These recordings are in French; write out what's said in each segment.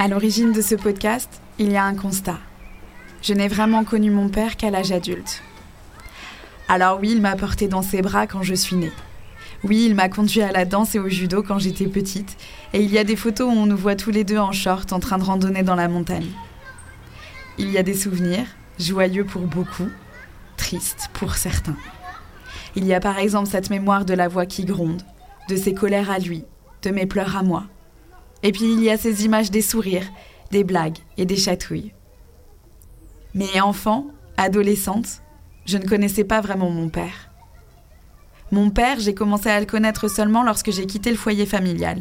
À l'origine de ce podcast, il y a un constat. Je n'ai vraiment connu mon père qu'à l'âge adulte. Alors oui, il m'a porté dans ses bras quand je suis née. Oui, il m'a conduit à la danse et au judo quand j'étais petite, et il y a des photos où on nous voit tous les deux en short en train de randonner dans la montagne. Il y a des souvenirs, joyeux pour beaucoup, tristes pour certains. Il y a par exemple cette mémoire de la voix qui gronde, de ses colères à lui, de mes pleurs à moi. Et puis il y a ces images des sourires, des blagues et des chatouilles. Mais enfant, adolescente, je ne connaissais pas vraiment mon père. Mon père, j'ai commencé à le connaître seulement lorsque j'ai quitté le foyer familial.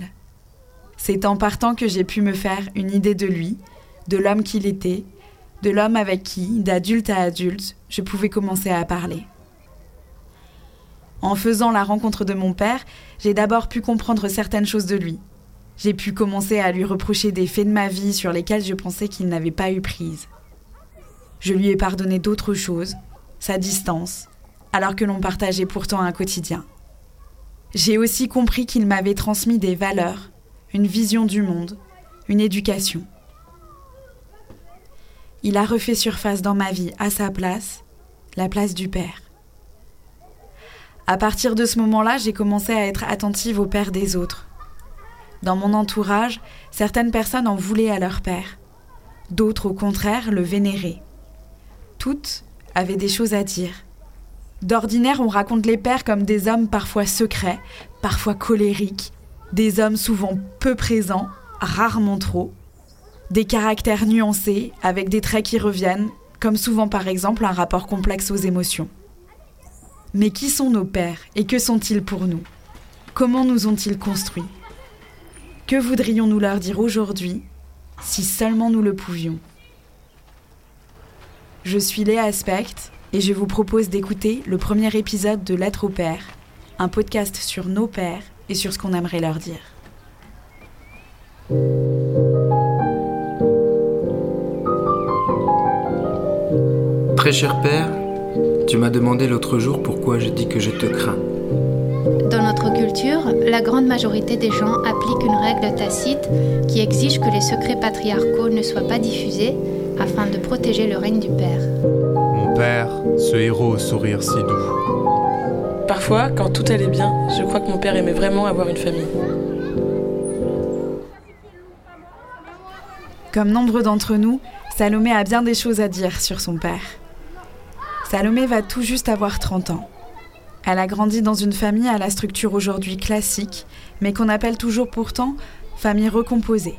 C'est en partant que j'ai pu me faire une idée de lui, de l'homme qu'il était, de l'homme avec qui, d'adulte à adulte, je pouvais commencer à parler. En faisant la rencontre de mon père, j'ai d'abord pu comprendre certaines choses de lui, j'ai pu commencer à lui reprocher des faits de ma vie sur lesquels je pensais qu'il n'avait pas eu prise. Je lui ai pardonné d'autres choses, sa distance, alors que l'on partageait pourtant un quotidien. J'ai aussi compris qu'il m'avait transmis des valeurs, une vision du monde, une éducation. Il a refait surface dans ma vie à sa place, la place du père. À partir de ce moment-là, j'ai commencé à être attentive au père des autres, dans mon entourage, certaines personnes en voulaient à leur père. D'autres, au contraire, le vénéraient. Toutes avaient des choses à dire. D'ordinaire, on raconte les pères comme des hommes parfois secrets, parfois colériques, des hommes souvent peu présents, rarement trop, des caractères nuancés, avec des traits qui reviennent, comme souvent par exemple un rapport complexe aux émotions. Mais qui sont nos pères et que sont-ils pour nous? Comment nous ont-ils construits? Que voudrions-nous leur dire aujourd'hui si seulement nous le pouvions? Je suis Léa Aspect et je vous propose d'écouter le premier épisode de Lettre au Père, un podcast sur nos pères et sur ce qu'on aimerait leur dire. Très cher Père, tu m'as demandé l'autre jour pourquoi je dis que je te crains. Culture, la grande majorité des gens appliquent une règle tacite qui exige que les secrets patriarcaux ne soient pas diffusés afin de protéger le règne du père. Mon père, ce héros au sourire si doux. Parfois, quand tout allait bien, je crois que mon père aimait vraiment avoir une famille. Comme nombre d'entre nous, Salomé a bien des choses à dire sur son père. Salomé va tout juste avoir 30 ans. Elle a grandi dans une famille à la structure aujourd'hui classique, mais qu'on appelle toujours pourtant famille recomposée.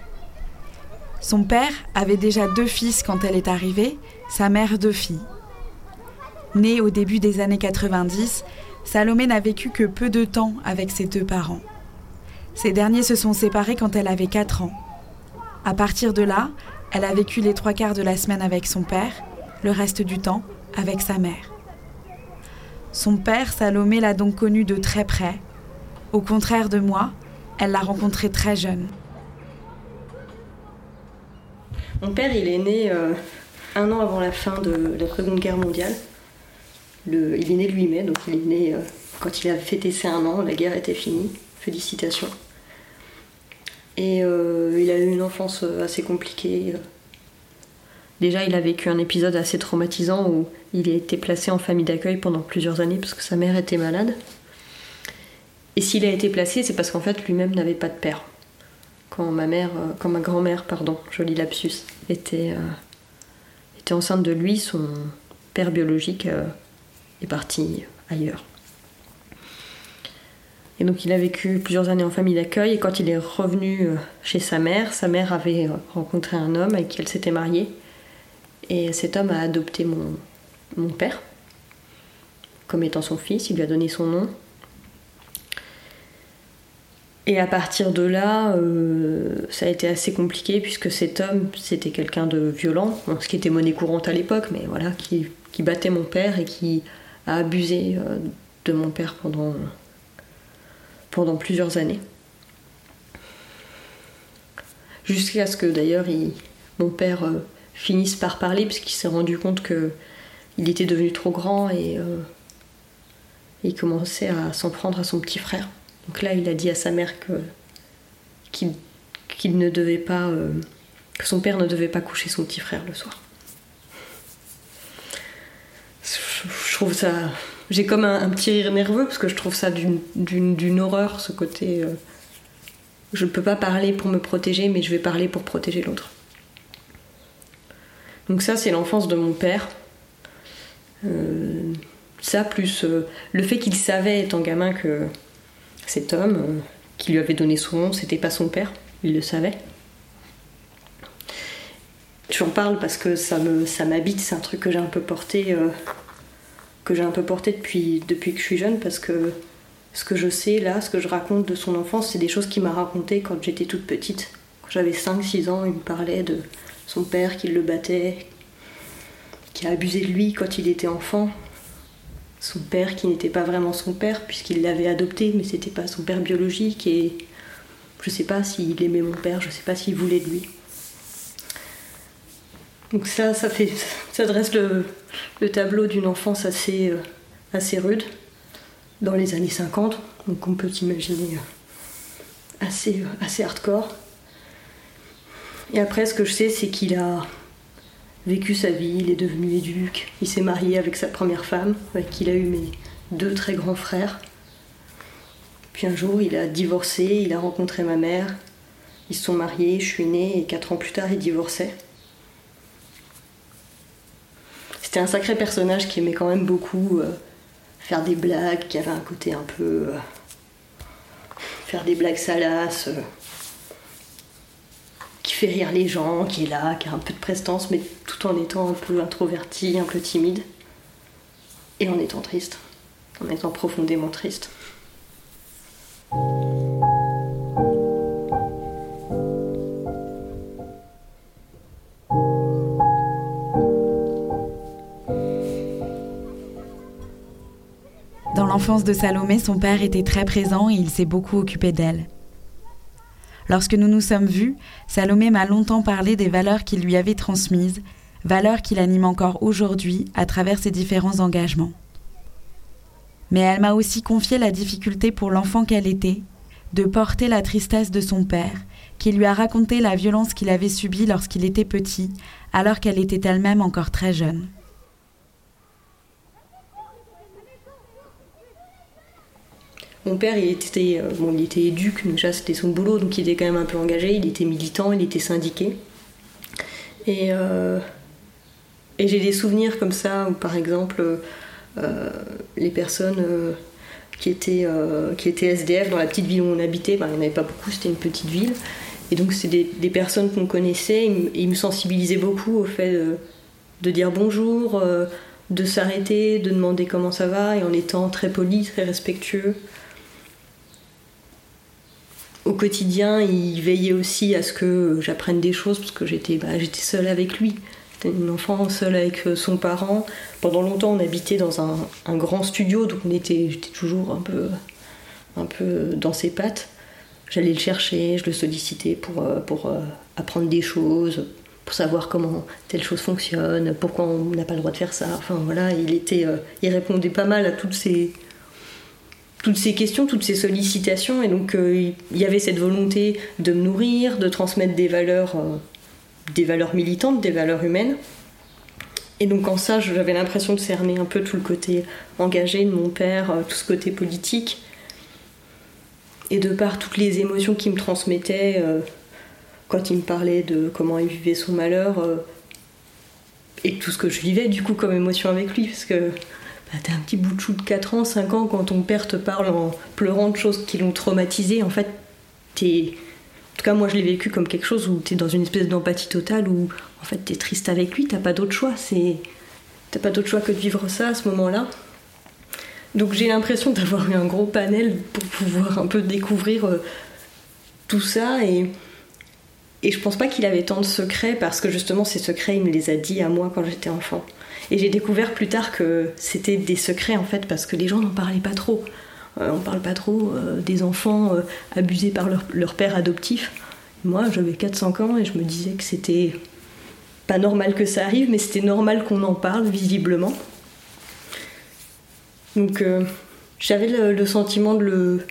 Son père avait déjà deux fils quand elle est arrivée, sa mère deux filles. Née au début des années 90, Salomé n'a vécu que peu de temps avec ses deux parents. Ces derniers se sont séparés quand elle avait 4 ans. À partir de là, elle a vécu les trois quarts de la semaine avec son père, le reste du temps avec sa mère. Son père, Salomé, l'a donc connu de très près. Au contraire de moi, elle l'a rencontré très jeune. Mon père, il est né euh, un an avant la fin de la Seconde Guerre mondiale. Le, il est né le 8 mai, donc il est né euh, quand il a fêté ses un an, la guerre était finie. Félicitations. Et euh, il a eu une enfance assez compliquée. Déjà, il a vécu un épisode assez traumatisant où il a été placé en famille d'accueil pendant plusieurs années parce que sa mère était malade. Et s'il a été placé, c'est parce qu'en fait lui-même n'avait pas de père. Quand ma mère, euh, quand ma grand-mère, pardon, joli lapsus, était, euh, enceinte de lui, son père biologique euh, est parti ailleurs. Et donc il a vécu plusieurs années en famille d'accueil et quand il est revenu chez sa mère, sa mère avait rencontré un homme avec qui elle s'était mariée. Et cet homme a adopté mon, père comme étant son fils, il lui a donné son nom. Et à partir de là, euh, ça a été assez compliqué puisque cet homme, c'était quelqu'un de violent, ce qui était monnaie courante à l'époque, mais voilà, qui, battait mon père et qui a abusé euh, de mon père pendant, pendant plusieurs années. Jusqu'à ce que d'ailleurs mon père euh, finisse par parler puisqu'il s'est rendu compte que il était devenu trop grand et euh, il commençait à s'en prendre à son petit frère. Donc là, il a dit à sa mère qu'il euh, que son père ne devait pas coucher son petit frère le soir. Je trouve ça. J'ai comme un, petit rire nerveux parce que je trouve ça d'une horreur, ce côté. Euh, je ne peux pas parler pour me protéger, mais je vais parler pour protéger l'autre. Donc, ça, c'est l'enfance de mon père. Euh, ça, plus euh, le fait qu'il savait, étant gamin, que cet homme qui lui avait donné son nom, c'était pas son père, il le savait. J'en parle parce que ça me ça m'habite, c'est un truc que j'ai un peu porté euh, que j'ai un peu porté depuis depuis que je suis jeune parce que ce que je sais là, ce que je raconte de son enfance, c'est des choses qu'il m'a racontées quand j'étais toute petite. Quand j'avais 5-6 ans, il me parlait de son père qui le battait, qui a abusé de lui quand il était enfant. Son père qui n'était pas vraiment son père puisqu'il l'avait adopté, mais c'était pas son père biologique et je sais pas s'il aimait mon père, je sais pas s'il voulait de lui. Donc ça, ça, fait, ça dresse le, tableau d'une enfance assez, euh, assez rude dans les années 50. Donc on peut imaginer euh, euh, assez hardcore. Et après, ce que je sais, c'est qu'il a vécu sa vie, il est devenu éduque, il s'est marié avec sa première femme, avec qui il a eu mes deux très grands frères. Puis un jour, il a divorcé, il a rencontré ma mère, ils se sont mariés, je suis née, et quatre ans plus tard, il divorçait. C'était un sacré personnage qui aimait quand même beaucoup euh, faire des blagues, qui avait un côté un peu. Euh, faire des blagues salaces, euh, qui fait rire les gens, qui est là, qui a un peu de prestance, mais tout en étant un peu introverti, un peu timide. Et en étant triste, en étant profondément triste. l'enfance de Salomé, son père était très présent et il s'est beaucoup occupé d'elle. Lorsque nous nous sommes vus, Salomé m'a longtemps parlé des valeurs qu'il lui avait transmises, valeurs qu'il anime encore aujourd'hui à travers ses différents engagements. Mais elle m'a aussi confié la difficulté pour l'enfant qu'elle était de porter la tristesse de son père, qui lui a raconté la violence qu'il avait subie lorsqu'il était petit, alors qu'elle était elle-même encore très jeune. Mon père, il était, euh, bon, il était éduque, déjà c'était son boulot, donc il était quand même un peu engagé, il était militant, il était syndiqué. Et, euh, j'ai des souvenirs comme ça, où par exemple, euh, les personnes qui, étaient, SDF dans la petite ville où on habitait, ben, il n'y en avait pas beaucoup, c'était une petite ville. Et donc c'est des, des, personnes qu'on connaissait, et ils me sensibilisaient beaucoup au fait de, de dire bonjour, de s'arrêter, de demander comment ça va, et en étant très poli, très respectueux au quotidien, il veillait aussi à ce que j'apprenne des choses parce que j'étais bah, seule avec lui. J'étais une enfant seule avec euh, son parent. Pendant longtemps, on habitait dans un, grand studio, donc on était, j'étais toujours un peu, un peu dans ses pattes. J'allais le chercher, je le sollicitais pour, euh, pour euh, apprendre des choses, pour savoir comment telle chose fonctionne, pourquoi on n'a pas le droit de faire ça. Enfin voilà, il était, il répondait pas mal à toutes ces, toutes ces questions, toutes ces sollicitations, et donc euh, il y avait cette volonté de me nourrir, de transmettre des valeurs, euh, des valeurs militantes, des valeurs humaines. Et donc en ça, j'avais l'impression de cerner un peu tout le côté engagé de mon père, euh, tout ce côté politique. Et de par toutes les émotions qu'il me transmettait quand il me parlait de comment il vivait son malheur, et tout ce que je vivais du coup comme émotion avec lui, parce que bah, t'es un petit bout de chou de 4 ans, 5 ans, quand ton père te parle en pleurant de choses qui l'ont traumatisé, en fait, t'es. En tout cas, moi, je l'ai vécu comme quelque chose où t'es dans une espèce d'empathie totale, où en fait, t'es triste avec lui, t'as pas d'autre choix. C'est. T'as pas d'autre choix que de vivre ça à ce moment-là. Donc j'ai l'impression d'avoir eu un gros panel pour pouvoir un peu découvrir euh, tout ça et, et je pense pas qu'il avait tant de secrets parce que justement ces secrets il me les a dit à moi quand j'étais enfant. Et j'ai découvert plus tard que c'était des secrets en fait parce que les gens n'en parlaient pas trop. Euh, on parle pas trop euh, des enfants euh, abusés par leur, père adoptif. Moi j'avais 4-5 ans et je me disais que c'était pas normal que ça arrive, mais c'était normal qu'on en parle visiblement. Donc j'avais le, sentiment de le,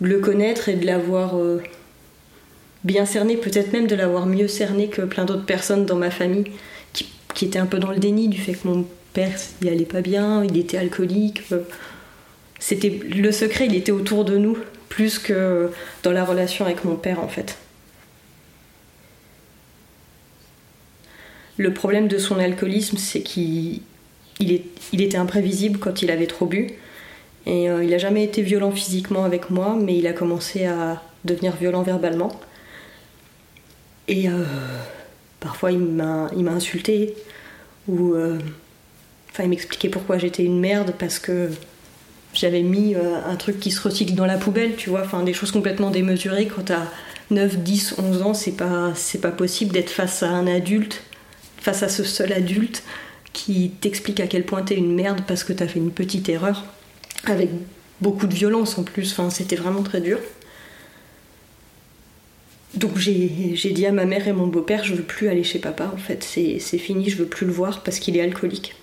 de le, connaître et de l'avoir bien cerné, peut-être même de l'avoir mieux cerné que plein d'autres personnes dans ma famille qui, étaient un peu dans le déni du fait que mon père il allait pas bien, il était alcoolique. C'était le secret, il était autour de nous plus que dans la relation avec mon père en fait. Le problème de son alcoolisme, c'est qu'il il, était imprévisible quand il avait trop bu. Et euh, il n'a jamais été violent physiquement avec moi, mais il a commencé à devenir violent verbalement. Et euh, parfois il m'a insulté, ou euh, il m'expliquait pourquoi j'étais une merde parce que j'avais mis un truc qui se recycle dans la poubelle, tu vois, enfin des choses complètement démesurées. Quand t'as 9, 10, 11 ans, c'est pas, c'est pas possible d'être face à un adulte, face à ce seul adulte qui t'explique à quel point t'es une merde parce que t'as fait une petite erreur avec beaucoup de violence en plus. C'était vraiment très dur. Donc j'ai dit à ma mère et mon beau-père, je veux plus aller chez papa en fait, c'est fini, je veux plus le voir parce qu'il est alcoolique.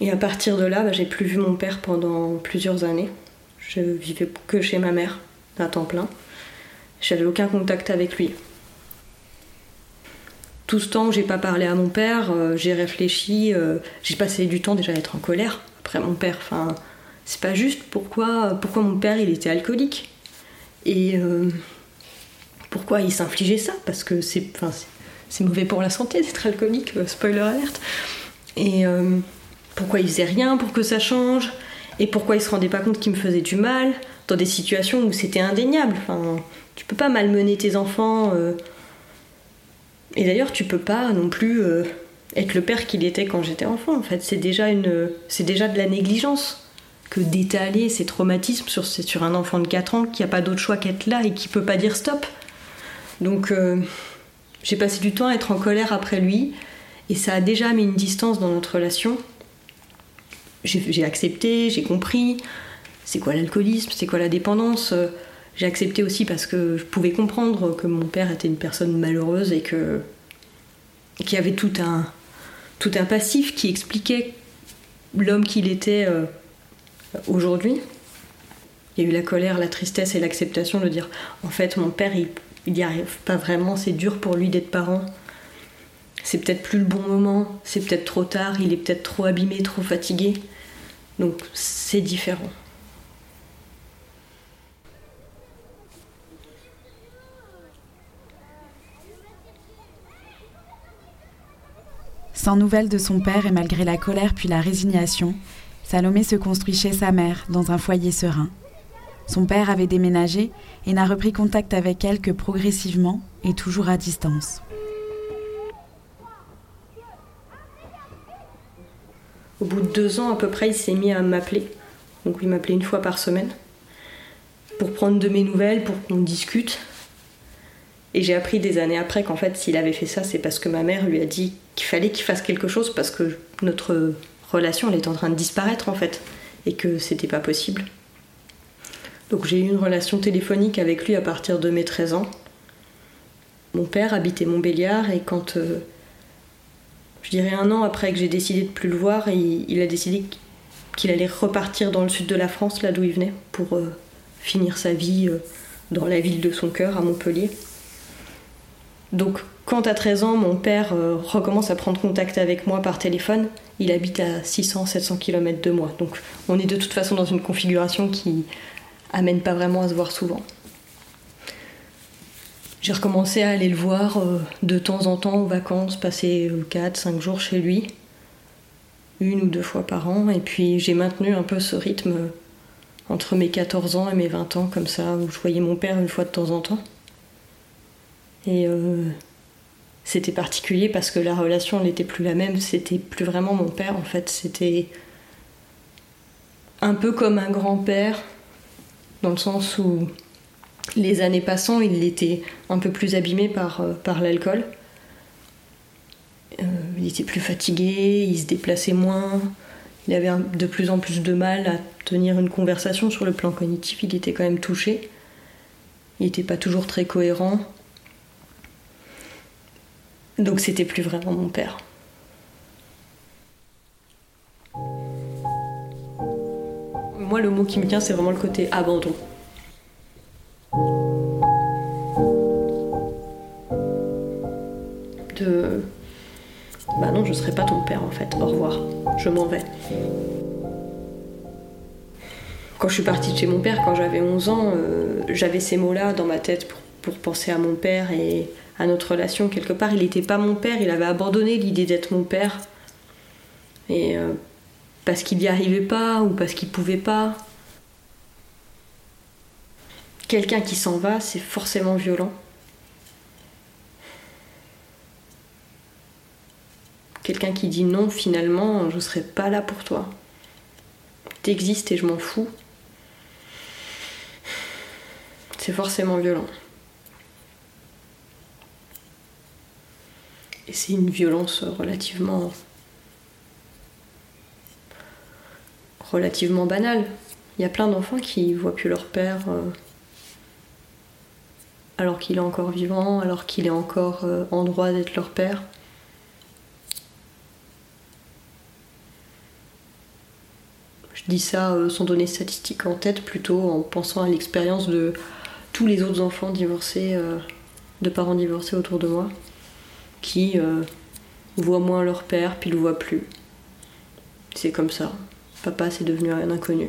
Et à partir de là, bah, j'ai plus vu mon père pendant plusieurs années. Je vivais que chez ma mère, à temps plein. J'avais aucun contact avec lui. Tout ce temps où j'ai pas parlé à mon père, euh, j'ai réfléchi, euh, j'ai passé du temps déjà à être en colère après mon père. Enfin, c'est pas juste pourquoi, pourquoi mon père il était alcoolique et euh, pourquoi il s'infligeait ça? Parce que c'est, mauvais pour la santé d'être alcoolique, spoiler alerte. Et pourquoi il faisait rien pour que ça change? Et pourquoi il se rendait pas compte qu'il me faisait du mal dans des situations où c'était indéniable? Enfin, tu peux pas malmener tes enfants. Et d'ailleurs, tu peux pas non plus euh, être le père qu'il était quand j'étais enfant. En fait, c'est déjà de la négligence que d'étaler ses traumatismes sur, un enfant de 4 ans qui a pas d'autre choix qu'être là et qui peut pas dire stop. Donc, euh, j'ai passé du temps à être en colère après lui et ça a déjà mis une distance dans notre relation. J'ai accepté, j'ai compris c'est quoi l'alcoolisme, c'est quoi la dépendance? J'ai accepté aussi parce que je pouvais comprendre que mon père était une personne malheureuse et que qu'il avait tout un tout un passif qui expliquait l'homme qu'il était euh, aujourd'hui. Il y a eu la colère, la tristesse et l'acceptation de dire en fait mon père il n'y arrive pas vraiment, c'est dur pour lui d'être parent. C'est peut-être plus le bon moment, c'est peut-être trop tard, il est peut-être trop abîmé, trop fatigué. Donc c'est différent. Sans nouvelles de son père et malgré la colère puis la résignation, Salomé se construit chez sa mère, dans un foyer serein. Son père avait déménagé et n'a repris contact avec elle que progressivement et toujours à distance. Au bout de deux ans à peu près, il s'est mis à m'appeler. Donc il m'appelait une fois par semaine pour prendre de mes nouvelles, pour qu'on discute. Et j'ai appris des années après qu'en fait, s'il avait fait ça, c'est parce que ma mère lui a dit qu'il fallait qu'il fasse quelque chose parce que notre relation, elle est en train de disparaître en fait, et que c'était pas possible. Donc j'ai eu une relation téléphonique avec lui à partir de mes 13 ans. Mon père habitait Montbéliard et quand, euh, je dirais un an après que j'ai décidé de plus le voir, il, a décidé qu'il allait repartir dans le sud de la France, là d'où il venait, pour euh, finir sa vie euh, dans la ville de son cœur, à Montpellier. Donc quand à 13 ans, mon père euh, recommence à prendre contact avec moi par téléphone, il habite à 600-700 km de moi. Donc on est de toute façon dans une configuration qui amène pas vraiment à se voir souvent. J'ai recommencé à aller le voir euh, de temps en temps aux vacances, passer 4-5 jours chez lui, une ou deux fois par an, et puis j'ai maintenu un peu ce rythme entre mes 14 ans et mes 20 ans, comme ça, où je voyais mon père une fois de temps en temps. Et euh, c'était particulier parce que la relation n'était plus la même, c'était plus vraiment mon père en fait, c'était un peu comme un grand-père, dans le sens où les années passant, il était un peu plus abîmé par, euh, l'alcool. Euh, il était plus fatigué, il se déplaçait moins, il avait de plus en plus de mal à tenir une conversation sur le plan cognitif, il était quand même touché. Il n'était pas toujours très cohérent. Donc c'était plus vraiment mon père. Moi, le mot qui me vient, c'est vraiment le côté abandon. De. Bah non, je serai pas ton père en fait, au revoir, je m'en vais. Quand je suis partie de chez mon père, quand j'avais 11 ans, euh, j'avais ces mots-là dans ma tête pour, pour penser à mon père et à notre relation. Quelque part, il n'était pas mon père, il avait abandonné l'idée d'être mon père. Et euh, parce qu'il n'y arrivait pas ou parce qu'il pouvait pas. Quelqu'un qui s'en va, c'est forcément violent. Quelqu'un qui dit non, finalement, je serai pas là pour toi. T'existes et je m'en fous. C'est forcément violent. C'est une violence relativement relativement banale. Il y a plein d'enfants qui voient plus leur père euh, alors qu'il est encore vivant, alors qu'il est encore euh, en droit d'être leur père. Je dis ça euh, sans donner statistiques en tête, plutôt en pensant à l'expérience de tous les autres enfants divorcés, de parents divorcés autour de moi, qui voient moins leur père, puis le voient plus. C'est comme ça. Papa, c'est devenu un inconnu.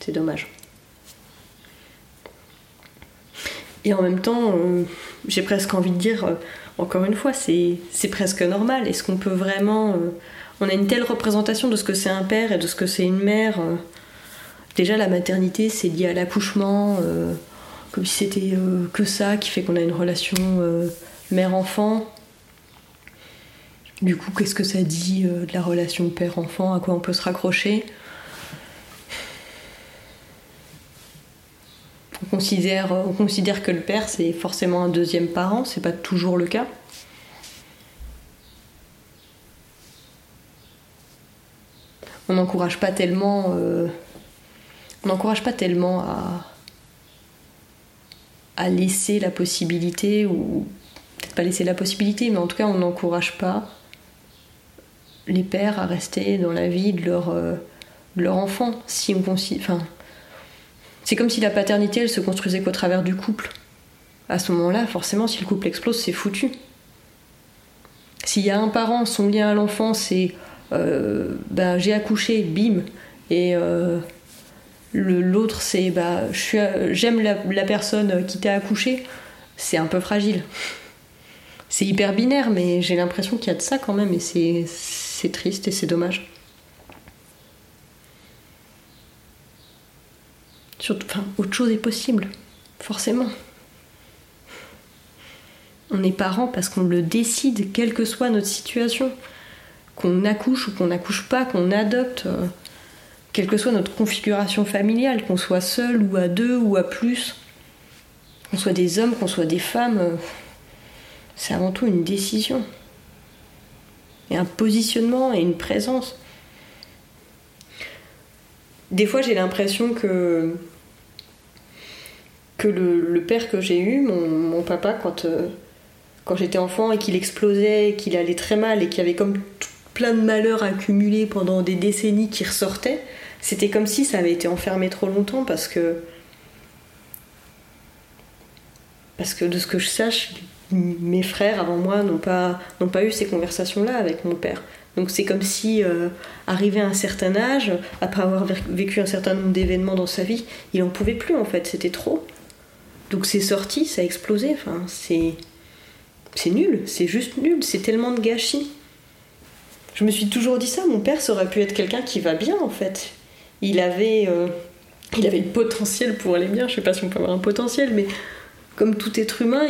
C'est dommage. Et en même temps, euh, j'ai presque envie de dire, euh, encore une fois, c'est presque normal. Est-ce qu'on peut vraiment... Euh, on a une telle représentation de ce que c'est un père et de ce que c'est une mère. déjà, la maternité, c'est lié à l'accouchement, comme si c'était que ça qui fait qu'on a une relation mère-enfant. Du coup, qu'est-ce que ça dit euh, de la relation père-enfant À quoi on peut se raccrocher? On considère, on considère que le père, c'est forcément un deuxième parent, c'est pas toujours le cas. On n'encourage pas tellement. Euh, on n'encourage pas tellement à, à laisser la possibilité, ou peut-être pas laisser la possibilité, mais en tout cas, on n'encourage pas les pères à rester dans la vie de leur, euh, enfant. Si on c'est comme si la paternité, elle se construisait qu'au travers du couple. À ce moment-là, forcément, si le couple explose, c'est foutu. S'il y a un parent, son lien à l'enfant, c'est euh, ben, j'ai accouché, bim, et euh, l'autre, c'est bah, j'aime la, personne qui t'a accouché, c'est un peu fragile. C'est hyper binaire, mais j'ai l'impression qu'il y a de ça quand même, et c'est triste et c'est dommage. autre chose est possible, forcément. On est parents parce qu'on le décide, quelle que soit notre situation. Qu'on accouche ou qu'on n'accouche pas, qu'on adopte, euh, quelle que soit notre configuration familiale, qu'on soit seul ou à deux ou à plus, qu'on soit des hommes, qu'on soit des femmes, euh, c'est avant tout une décision et un positionnement et une présence. Des fois, j'ai l'impression que le, père que j'ai eu, mon, papa, quand, euh, quand j'étais enfant et qu'il explosait, qu'il allait très mal et qu'il y avait comme plein de malheurs accumulés pendant des décennies qui ressortaient, c'était comme si ça avait été enfermé trop longtemps parce que parce que de ce que je sache, mes frères avant moi n'ont pas, n'ont pas eu ces conversations-là avec mon père. Donc c'est comme si, euh, arrivé à un certain âge, après avoir vécu un certain nombre d'événements dans sa vie, il en pouvait plus en fait, c'était trop. Donc c'est sorti, ça a explosé, enfin c'est... C'est nul, c'est juste nul, c'est tellement de gâchis. Je me suis toujours dit ça, mon père, ça aurait pu être quelqu'un qui va bien en fait. Il avait, euh, il avait le potentiel pour aller bien, je sais pas si on peut avoir un potentiel, mais comme tout être humain,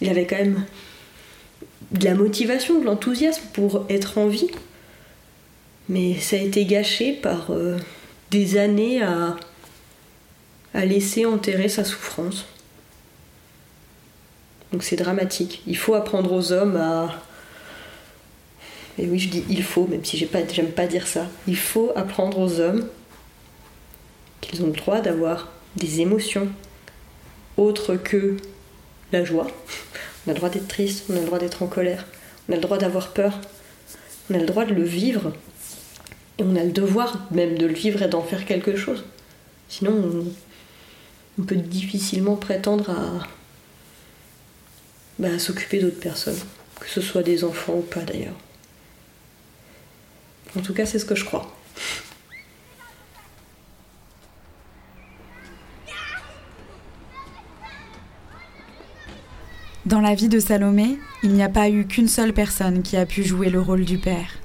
il avait quand même de la motivation, de l'enthousiasme pour être en vie. Mais ça a été gâché par euh, des années à, à laisser enterrer sa souffrance. Donc c'est dramatique. Il faut apprendre aux hommes à. Et oui, je dis il faut, même si j'aime pas, dire ça. Il faut apprendre aux hommes qu'ils ont le droit d'avoir des émotions autres que la joie. On a le droit d'être triste, on a le droit d'être en colère, on a le droit d'avoir peur, on a le droit de le vivre, et on a le devoir même de le vivre et d'en faire quelque chose. Sinon, on peut difficilement prétendre bah, à s'occuper d'autres personnes, que ce soit des enfants ou pas d'ailleurs. En tout cas, c'est ce que je crois. Dans la vie de Salomé, il n'y a pas eu qu'une seule personne qui a pu jouer le rôle du père.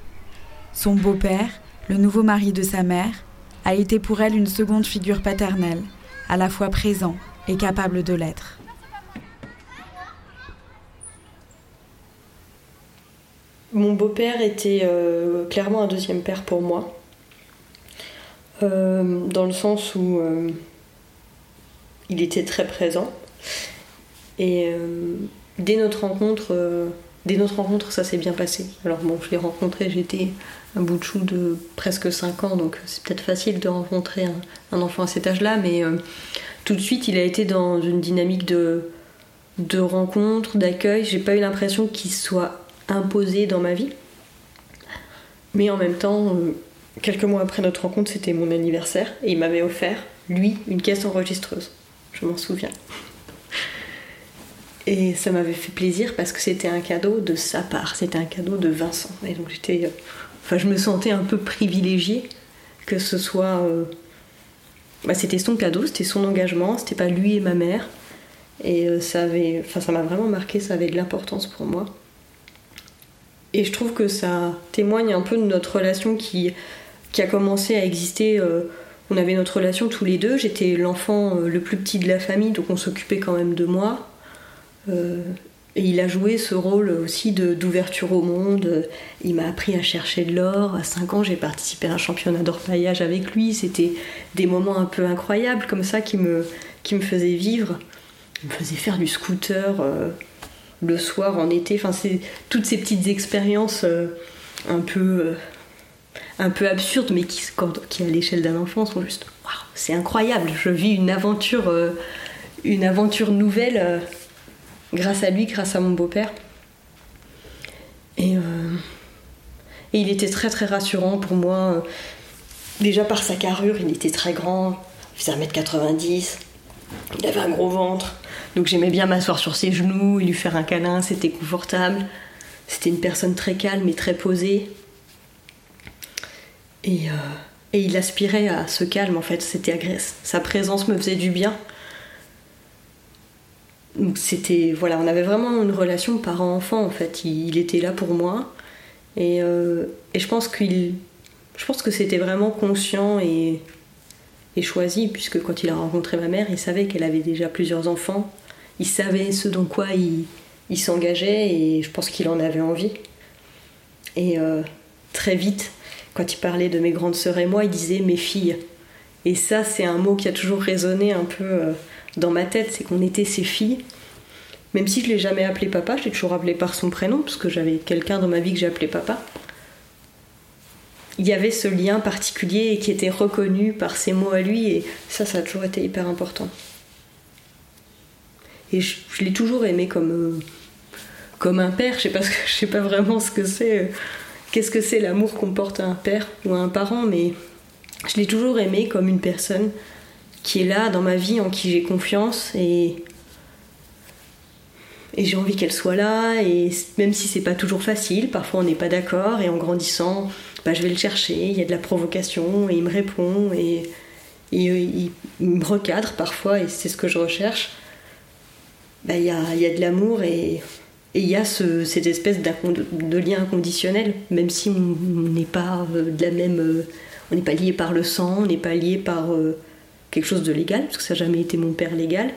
Son beau-père, le nouveau mari de sa mère, a été pour elle une seconde figure paternelle, à la fois présent et capable de l'être. Mon beau-père était euh, clairement un deuxième père pour moi, Euh, dans le sens où euh, il était très présent. Et dès notre rencontre, ça s'est bien passé. Alors bon, je l'ai rencontré, j'étais un bout de chou de presque 5 ans, donc c'est peut-être facile de rencontrer un, enfant à cet âge-là, mais tout de suite, il a été dans une dynamique de, de rencontre, d'accueil. J'ai pas eu l'impression qu'il soit imposé dans ma vie. Mais en même temps, euh, quelques mois après notre rencontre, c'était mon anniversaire et il m'avait offert, lui, une caisse enregistreuse. Je m'en souviens. Et ça m'avait fait plaisir parce que c'était un cadeau de sa part, c'était un cadeau de Vincent. Et donc j'étais. euh, Enfin, je me sentais un peu privilégiée que ce soit. euh, bah, c'était son cadeau, c'était son engagement, c'était pas lui et ma mère. Et ça avait. Enfin, ça m'a vraiment marqué, ça avait de l'importance pour moi. Et je trouve que ça témoigne un peu de notre relation qui, qui a commencé à exister. euh, on avait notre relation tous les deux. J'étais l'enfant euh, le plus petit de la famille, donc on s'occupait quand même de moi. Euh, et il a joué ce rôle aussi d'ouverture au monde. Il m'a appris à chercher de l'or. À 5 ans, j'ai participé à un championnat d'orpaillage avec lui. C'était des moments un peu incroyables comme ça qui me, qui me faisaient vivre. Il me faisait faire du scooter le soir, en été. Toutes ces petites expériences euh, un peu. euh, un peu absurdes, mais qui, qui à l'échelle d'un enfant sont juste c'est incroyable. Je vis une aventure, euh, une aventure nouvelle grâce à lui, grâce à mon beau-père. Et, il était très très rassurant pour moi. Déjà par sa carrure, il était très grand, il faisait 1m90, il avait un gros ventre. Donc j'aimais bien m'asseoir sur ses genoux et lui faire un câlin, c'était confortable. C'était une personne très calme et très posée. Et, euh, et il aspirait à ce calme en fait, c'était. Sa présence me faisait du bien. Donc c'était voilà, on avait vraiment une relation parent-enfant en fait. Il, il était là pour moi et, euh, et je pense qu'il, je pense que c'était vraiment conscient et, choisi puisque quand il a rencontré ma mère, il savait qu'elle avait déjà plusieurs enfants. Il savait ce dans quoi il, s'engageait et je pense qu'il en avait envie. Et euh, très vite, quand il parlait de mes grandes sœurs et moi, il disait mes filles. Et ça, c'est un mot qui a toujours résonné un peu euh, dans ma tête, c'est qu'on était ses filles. Même si je l'ai jamais appelé papa, je l'ai toujours appelé par son prénom, parce que j'avais quelqu'un dans ma vie que appelé papa. Il y avait ce lien particulier et qui était reconnu par ses mots à lui, et ça, ça a toujours été hyper important. Et je, l'ai toujours aimé comme, euh, comme un père, je sais pas, sais pas vraiment ce que c'est, euh, qu'est-ce que c'est l'amour qu'on porte à un père ou à un parent, mais je l'ai toujours aimé comme une personne qui est là dans ma vie, en qui j'ai confiance et, et j'ai envie qu'elle soit là. Et même si c'est pas toujours facile, parfois on n'est pas d'accord et en grandissant, bah, je vais le chercher. Il y a de la provocation et il me répond et, euh, il, me recadre parfois et c'est ce que je recherche. Bah, Il y, a, y a de l'amour et il y a ce- cette espèce de lien inconditionnel, même si on n'est pas euh, de la même. euh, on n'est pas lié par le sang, on n'est pas lié par quelque chose de légal, parce que ça n'a jamais été mon père légal.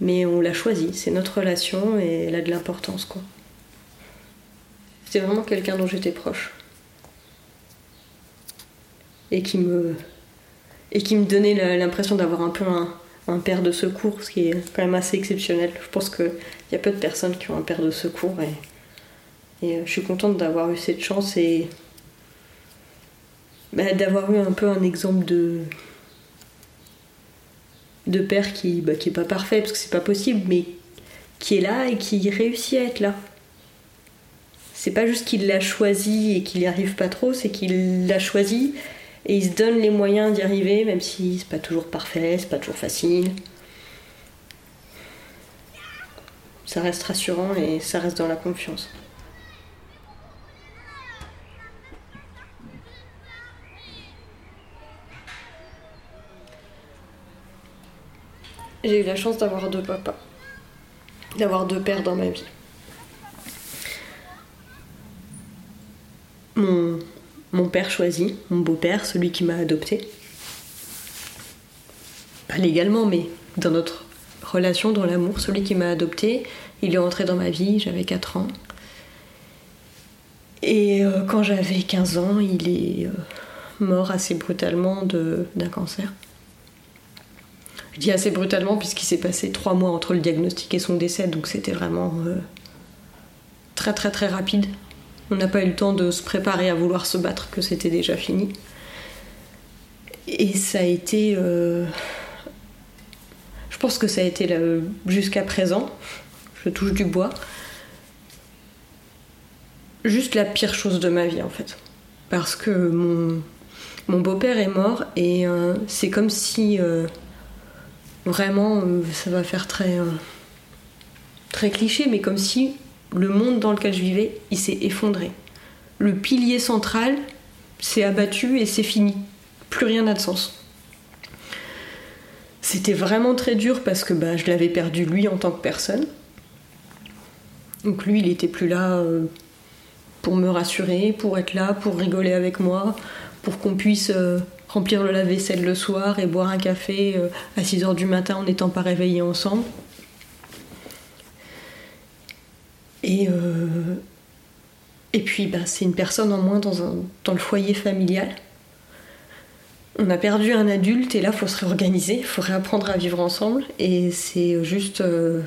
Mais on l'a choisi, c'est notre relation et elle a de l'importance, quoi. C'était vraiment quelqu'un dont j'étais proche. Et qui me. Et qui me donnait l'impression d'avoir un peu un, un père de secours, ce qui est quand même assez exceptionnel. Je pense qu'il y a peu de personnes qui ont un père de secours et, et euh, je suis contente d'avoir eu cette chance et bah, d'avoir eu un peu un exemple de de père qui, bah, qui pas parfait, parce que c'est pas possible, mais qui est là et qui réussit à être là. C'est pas juste qu'il l'a choisi et qu'il n'y arrive pas trop, c'est qu'il l'a choisi et il se donne les moyens d'y arriver, même si c'est pas toujours parfait, c'est pas toujours facile. Ça reste rassurant et ça reste dans la confiance. J'ai eu la chance d'avoir deux papas, d'avoir deux pères dans ma vie. Mon, père choisi, mon beau-père, celui qui m'a adopté. Pas légalement, mais dans notre relation, dans l'amour, celui qui m'a adopté, il est entré dans ma vie, j'avais 4 ans. Et euh, quand j'avais 15 ans, il est euh, mort assez brutalement d'un cancer. Je dis assez brutalement puisqu'il s'est passé trois mois entre le diagnostic et son décès, donc c'était vraiment euh, très très très rapide. On n'a pas eu le temps de se préparer à vouloir se battre, que c'était déjà fini. Et ça a été. Euh, je pense que ça a été jusqu'à présent, je touche du bois, juste la pire chose de ma vie en fait. Parce que mon, mon beau-père est mort et euh, c'est comme si Vraiment, euh, ça va faire très, euh, très cliché, mais comme si le monde dans lequel je vivais, il s'est effondré. Le pilier central s'est abattu et c'est fini. Plus rien n'a de sens. C'était vraiment très dur parce que bah, je l'avais perdu lui en tant que personne. Donc lui, il n'était plus là euh, pour me rassurer, pour être là, pour rigoler avec moi, pour qu'on puisse remplir le lave-vaisselle le soir et boire un café euh, à 6 h du matin en n'étant pas réveillés ensemble. Et, euh, et puis, bah, c'est une personne en moins dans, dans le foyer familial. On a perdu un adulte et là, il faut se réorganiser, il faut réapprendre à vivre ensemble. Et c'est juste. Euh,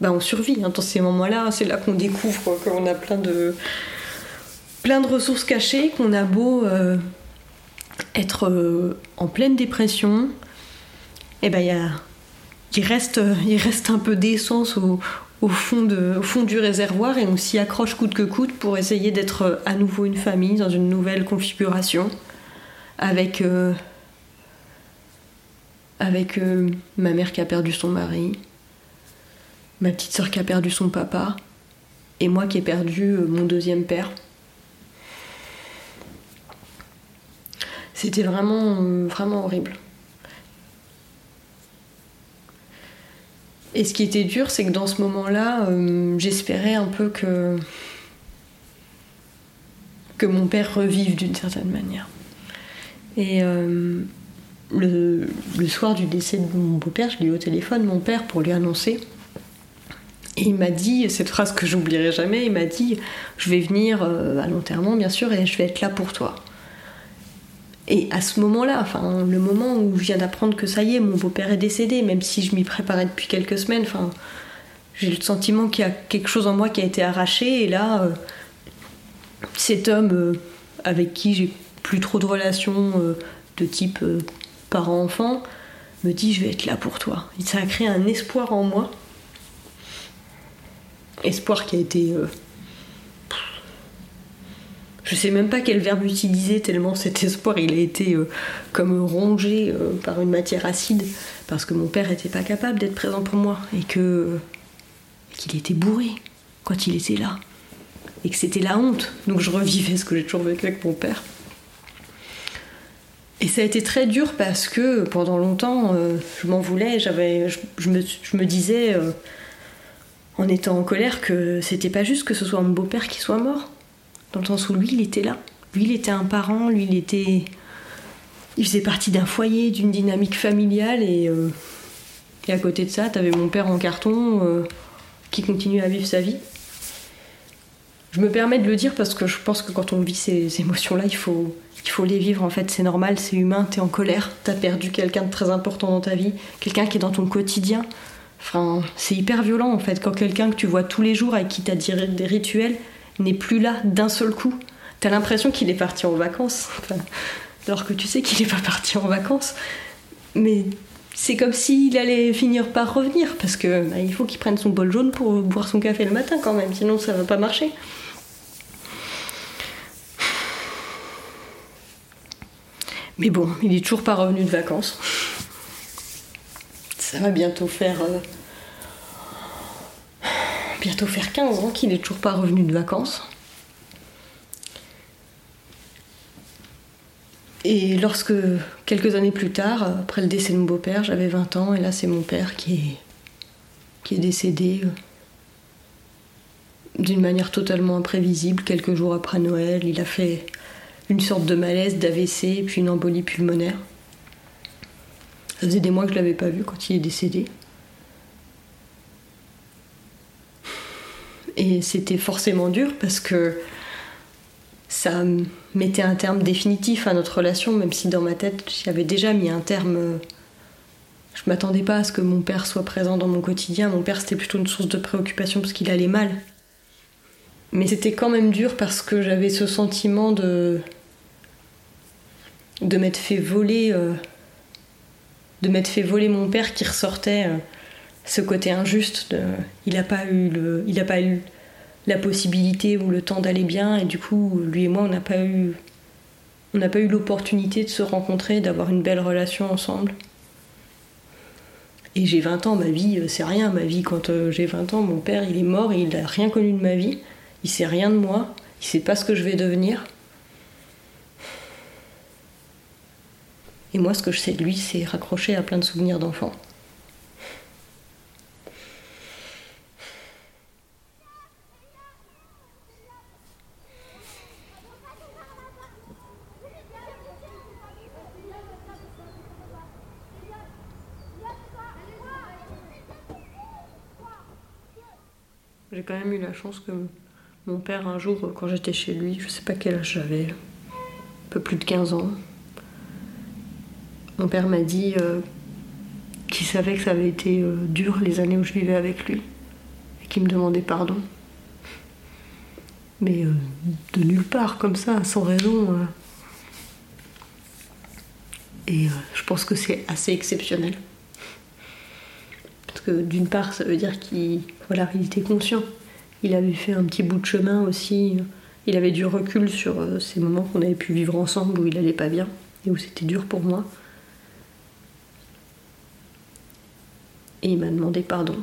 bah, on survit hein, dans ces moments-là. C'est là qu'on découvre qu'on a plein de plein de ressources cachées qu'on a beau euh, être euh, en pleine dépression, et eh ben il, reste, il reste un peu d'essence au, fond du réservoir et on s'y accroche coûte que coûte pour essayer d'être à nouveau une famille dans une nouvelle configuration avec, euh, avec ma mère qui a perdu son mari, ma petite soeur qui a perdu son papa et moi qui ai perdu mon deuxième père. C'était vraiment, vraiment horrible. Et ce qui était dur, c'est que dans ce moment-là, euh, j'espérais un peu que que mon père revive d'une certaine manière. Et euh, le, soir du décès de mon beau-père, je l'ai eu au téléphone, mon père, pour lui annoncer. Et il m'a dit, cette phrase que j'oublierai jamais, il m'a dit, je vais venir euh, à l'enterrement, bien sûr, et je vais être là pour toi. Et à ce moment-là, enfin, le moment où je viens d'apprendre que ça y est, mon beau-père est décédé, même si je m'y préparais depuis quelques semaines, enfin, j'ai le sentiment qu'il y a quelque chose en moi qui a été arraché. Et là, euh, cet homme euh, avec qui j'ai plus trop de relations de type parent-enfant me dit Je vais être là pour toi. Et ça a créé un espoir en moi. Espoir qui a été je sais même pas quel verbe utiliser tellement cet espoir il a été euh, comme rongé euh, par une matière acide parce que mon père n'était pas capable d'être présent pour moi et que qu'il était bourré quand il était là et que c'était la honte. Donc je revivais ce que j'ai toujours vécu avec mon père. Et ça a été très dur parce que pendant longtemps, euh, je m'en voulais, j'avais, je, me, disais, en étant en colère, que c'était pas juste que ce soit mon beau-père qui soit mort dans le sens où lui, il était là. Lui, il était un parent, lui, il était. Il faisait partie d'un foyer, d'une dynamique familiale, et, euh, et à côté de ça, t'avais mon père en carton euh, qui continue à vivre sa vie. Je me permets de le dire parce que je pense que quand on vit ces émotions-là, il faut, il faut les vivre. En fait, c'est normal, c'est humain, t'es en colère, t'as perdu quelqu'un de très important dans ta vie, quelqu'un qui est dans ton quotidien. Enfin, c'est hyper violent en fait quand quelqu'un que tu vois tous les jours avec qui t'as des rituels n'est plus là d'un seul coup. T'as l'impression qu'il est parti en vacances, alors que tu sais qu'il n'est pas parti en vacances. Mais c'est comme s'il allait finir par revenir, parce que bah, il faut qu'il prenne son bol jaune pour boire son café le matin quand même, sinon ça va pas marcher. Mais bon, il est toujours pas revenu de vacances. Ça va bientôt faire. euh, bientôt faire 15 ans qu'il est toujours pas revenu de vacances. Et lorsque, quelques années plus tard, après le décès de mon beau-père, j'avais 20 ans, et là c'est mon père qui est, qui est décédé euh, d'une manière totalement imprévisible. Quelques jours après Noël, il a fait une sorte de malaise, d'AVC, puis une embolie pulmonaire. Ça faisait des mois que je l'avais pas vu quand il est décédé. Et c'était forcément dur parce que ça mettait un terme définitif à notre relation, même si dans ma tête j'y avais déjà mis un terme. Je m'attendais pas à ce que mon père soit présent dans mon quotidien. Mon père c'était plutôt une source de préoccupation parce qu'il allait mal. Mais c'était quand même dur parce que j'avais ce sentiment de de m'être fait voler euh, de m'être fait voler mon père qui ressortait euh, ce côté injuste il n'a pas eu le il pas eu la possibilité ou le temps d'aller bien et du coup lui et moi on n'a pas eu on n'a pas eu l'opportunité de se rencontrer d'avoir une belle relation ensemble. Et j'ai 20 ans ma vie euh, c'est rien. Ma vie quand euh, j'ai 20 ans mon père il est mort il n'a rien connu de ma vie. Il sait rien de moi. Il sait pas ce que je vais devenir et moi ce que je sais de lui c'est raccrocher à plein de souvenirs d'enfants J'ai quand même eu la chance que mon père, un jour, quand j'étais chez lui, je sais pas quel âge j'avais, un peu plus de 15 ans, mon père m'a dit euh, qu'il savait que ça avait été euh, dur les années où je vivais avec lui et qu'il me demandait pardon. Mais euh, de nulle part, comme ça, sans raison. Et je pense que c'est assez exceptionnel. Parce que d'une part, ça veut dire qu'il était conscient. Il avait fait un petit bout de chemin aussi. Il avait du recul sur ces moments qu'on avait pu vivre ensemble où il allait pas bien et où c'était dur pour moi. Et il m'a demandé pardon.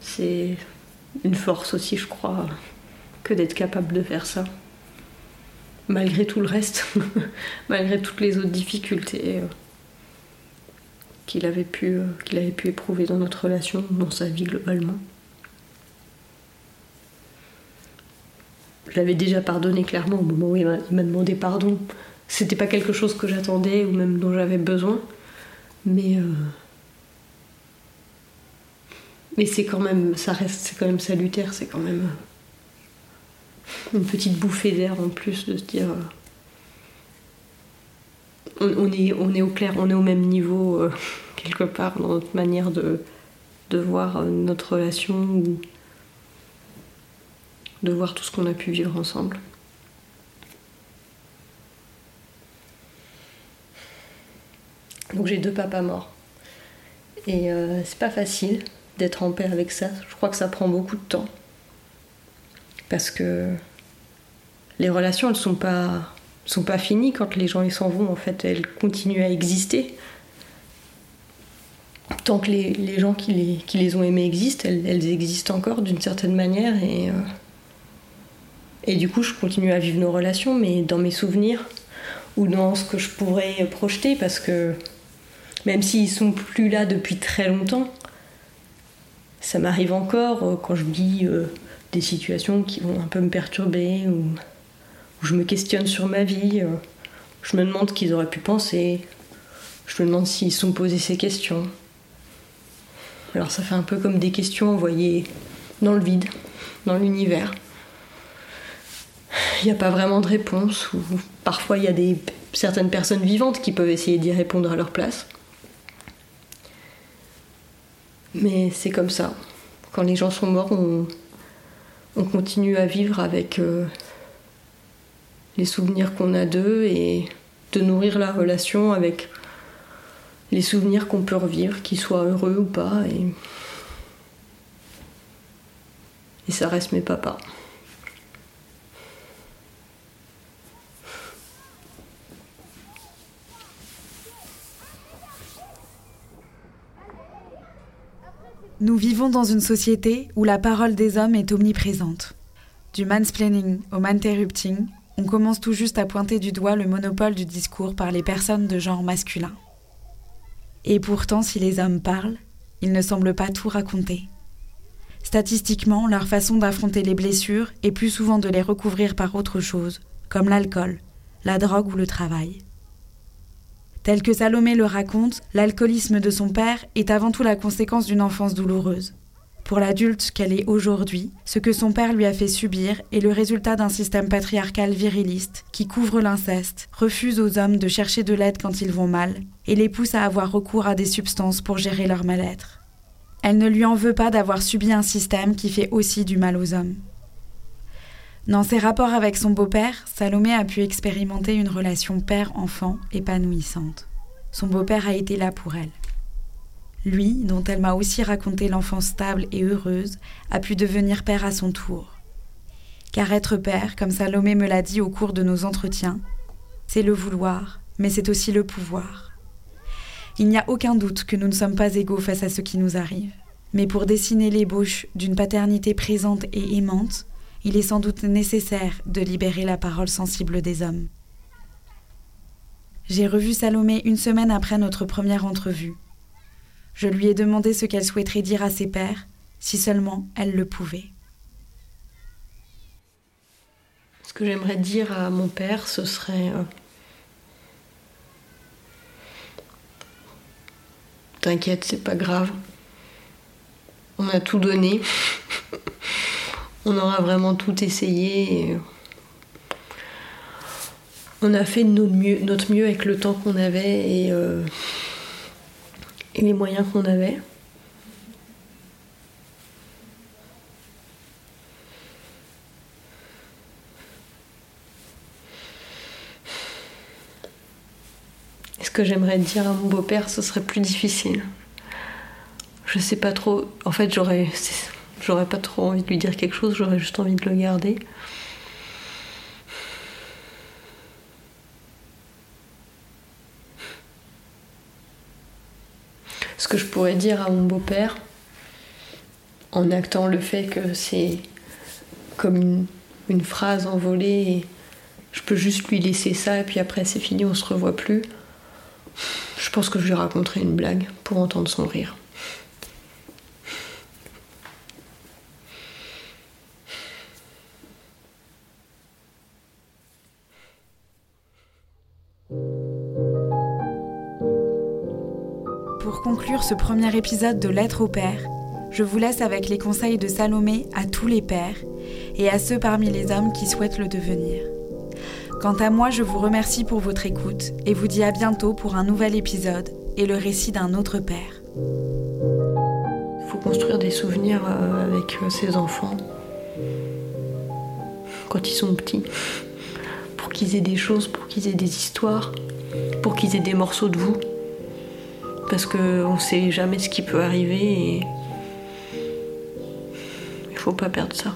C'est une force aussi, je crois, que d'être capable de faire ça. Malgré tout le reste, malgré toutes les autres difficultés. euh, qu'il avait, pu, euh, qu'il avait pu éprouver dans notre relation, dans sa vie globalement. Je l'avais déjà pardonné clairement au moment où il m'a, il m'a demandé pardon. C'était pas quelque chose que j'attendais ou même dont j'avais besoin, mais euh, mais c'est quand même, ça reste, c'est quand même salutaire, c'est quand même euh, une petite bouffée d'air en plus de se dire. euh, on, est, on est au clair, on est au même niveau quelque part dans notre manière de, de voir notre relation ou de voir tout ce qu'on a pu vivre ensemble. Donc j'ai deux papas morts. Et euh, c'est pas facile d'être en paix avec ça. Je crois que ça prend beaucoup de temps. Parce que les relations, elles sont pas sont pas finies quand les gens s'en vont. En fait, elles continuent à exister. Tant que les, les gens qui les, qui les ont aimées existent, elles, elles existent encore d'une certaine manière. Et, euh, et du coup, je continue à vivre nos relations, mais dans mes souvenirs ou dans ce que je pourrais projeter, parce que même s'ils sont plus là depuis très longtemps, ça m'arrive encore euh, quand je vis euh, des situations qui vont un peu me perturber ou où je me questionne sur ma vie. euh, Je me demande ce qu'ils auraient pu penser. Je me demande s'ils sont posés ces questions. Alors ça fait un peu comme des questions envoyées dans le vide, dans l'univers. Il n'y a pas vraiment de réponse. Ou parfois il y a des, certaines personnes vivantes qui peuvent essayer d'y répondre à leur place. Mais c'est comme ça. Quand les gens sont morts, on, on continue à vivre avec euh, les souvenirs qu'on a d'eux et de nourrir la relation avec les souvenirs qu'on peut revivre, qu'ils soient heureux ou pas. Et ça reste mes papas. Nous vivons dans une société où la parole des hommes est omniprésente. Du mansplaining au manterrupting, on commence tout juste à pointer du doigt le monopole du discours par les personnes de genre masculin. Et pourtant, si les hommes parlent, ils ne semblent pas tout raconter. Statistiquement, leur façon d'affronter les blessures est plus souvent de les recouvrir par autre chose, comme l'alcool, la drogue ou le travail. Tel que Salomé le raconte, l'alcoolisme de son père est avant tout la conséquence d'une enfance douloureuse. Pour l'adulte qu'elle est aujourd'hui, ce que son père lui a fait subir est le résultat d'un système patriarcal viriliste qui couvre l'inceste, refuse aux hommes de chercher de l'aide quand ils vont mal et les pousse à avoir recours à des substances pour gérer leur mal-être. Elle ne lui en veut pas d'avoir subi un système qui fait aussi du mal aux hommes. Dans ses rapports avec son beau-père, Salomé a pu expérimenter une relation père-enfant épanouissante. Son beau-père a été là pour elle. Lui, dont elle m'a aussi raconté l'enfance stable et heureuse, a pu devenir père à son tour. Car être père, comme Salomé me l'a dit au cours de nos entretiens, c'est le vouloir, mais c'est aussi le pouvoir. Il n'y a aucun doute que nous ne sommes pas égaux face à ce qui nous arrive. Mais pour dessiner l'ébauche d'une paternité présente et aimante, il est sans doute nécessaire de libérer la parole sensible des hommes. J'ai revu Salomé une semaine après notre première entrevue. Je lui ai demandé ce qu'elle souhaiterait dire à ses pères, si seulement elle le pouvait. Ce que j'aimerais dire à mon père, ce serait... Euh, T'inquiète, c'est pas grave. On a tout donné. on aura vraiment tout essayé. on a fait notre mieux, avec le temps qu'on avait et, euh, et les moyens qu'on avait. ce que j'aimerais dire à mon beau-père, ce serait plus difficile. Je sais pas trop. En fait, j'aurais J'aurais pas trop envie de lui dire quelque chose, j'aurais juste envie de le garder. Ce que je pourrais dire à mon beau-père, en actant le fait que c'est comme une, phrase envolée je peux juste lui laisser ça et puis après c'est fini, on se revoit plus. Je pense que je lui raconterai une blague pour entendre son rire. Ce premier épisode de Lettre au Père, je vous laisse avec les conseils de Salomé à tous les pères et à ceux parmi les hommes qui souhaitent le devenir. Quant à moi, je vous remercie pour votre écoute et vous dis à bientôt pour un nouvel épisode et le récit d'un autre père. Il faut construire des souvenirs euh, avec euh, ses enfants quand ils sont petits, pour qu'ils aient des choses, pour qu'ils aient des histoires, pour qu'ils aient des morceaux de vous parce qu'on ne sait jamais ce qui peut arriver et il faut pas perdre ça.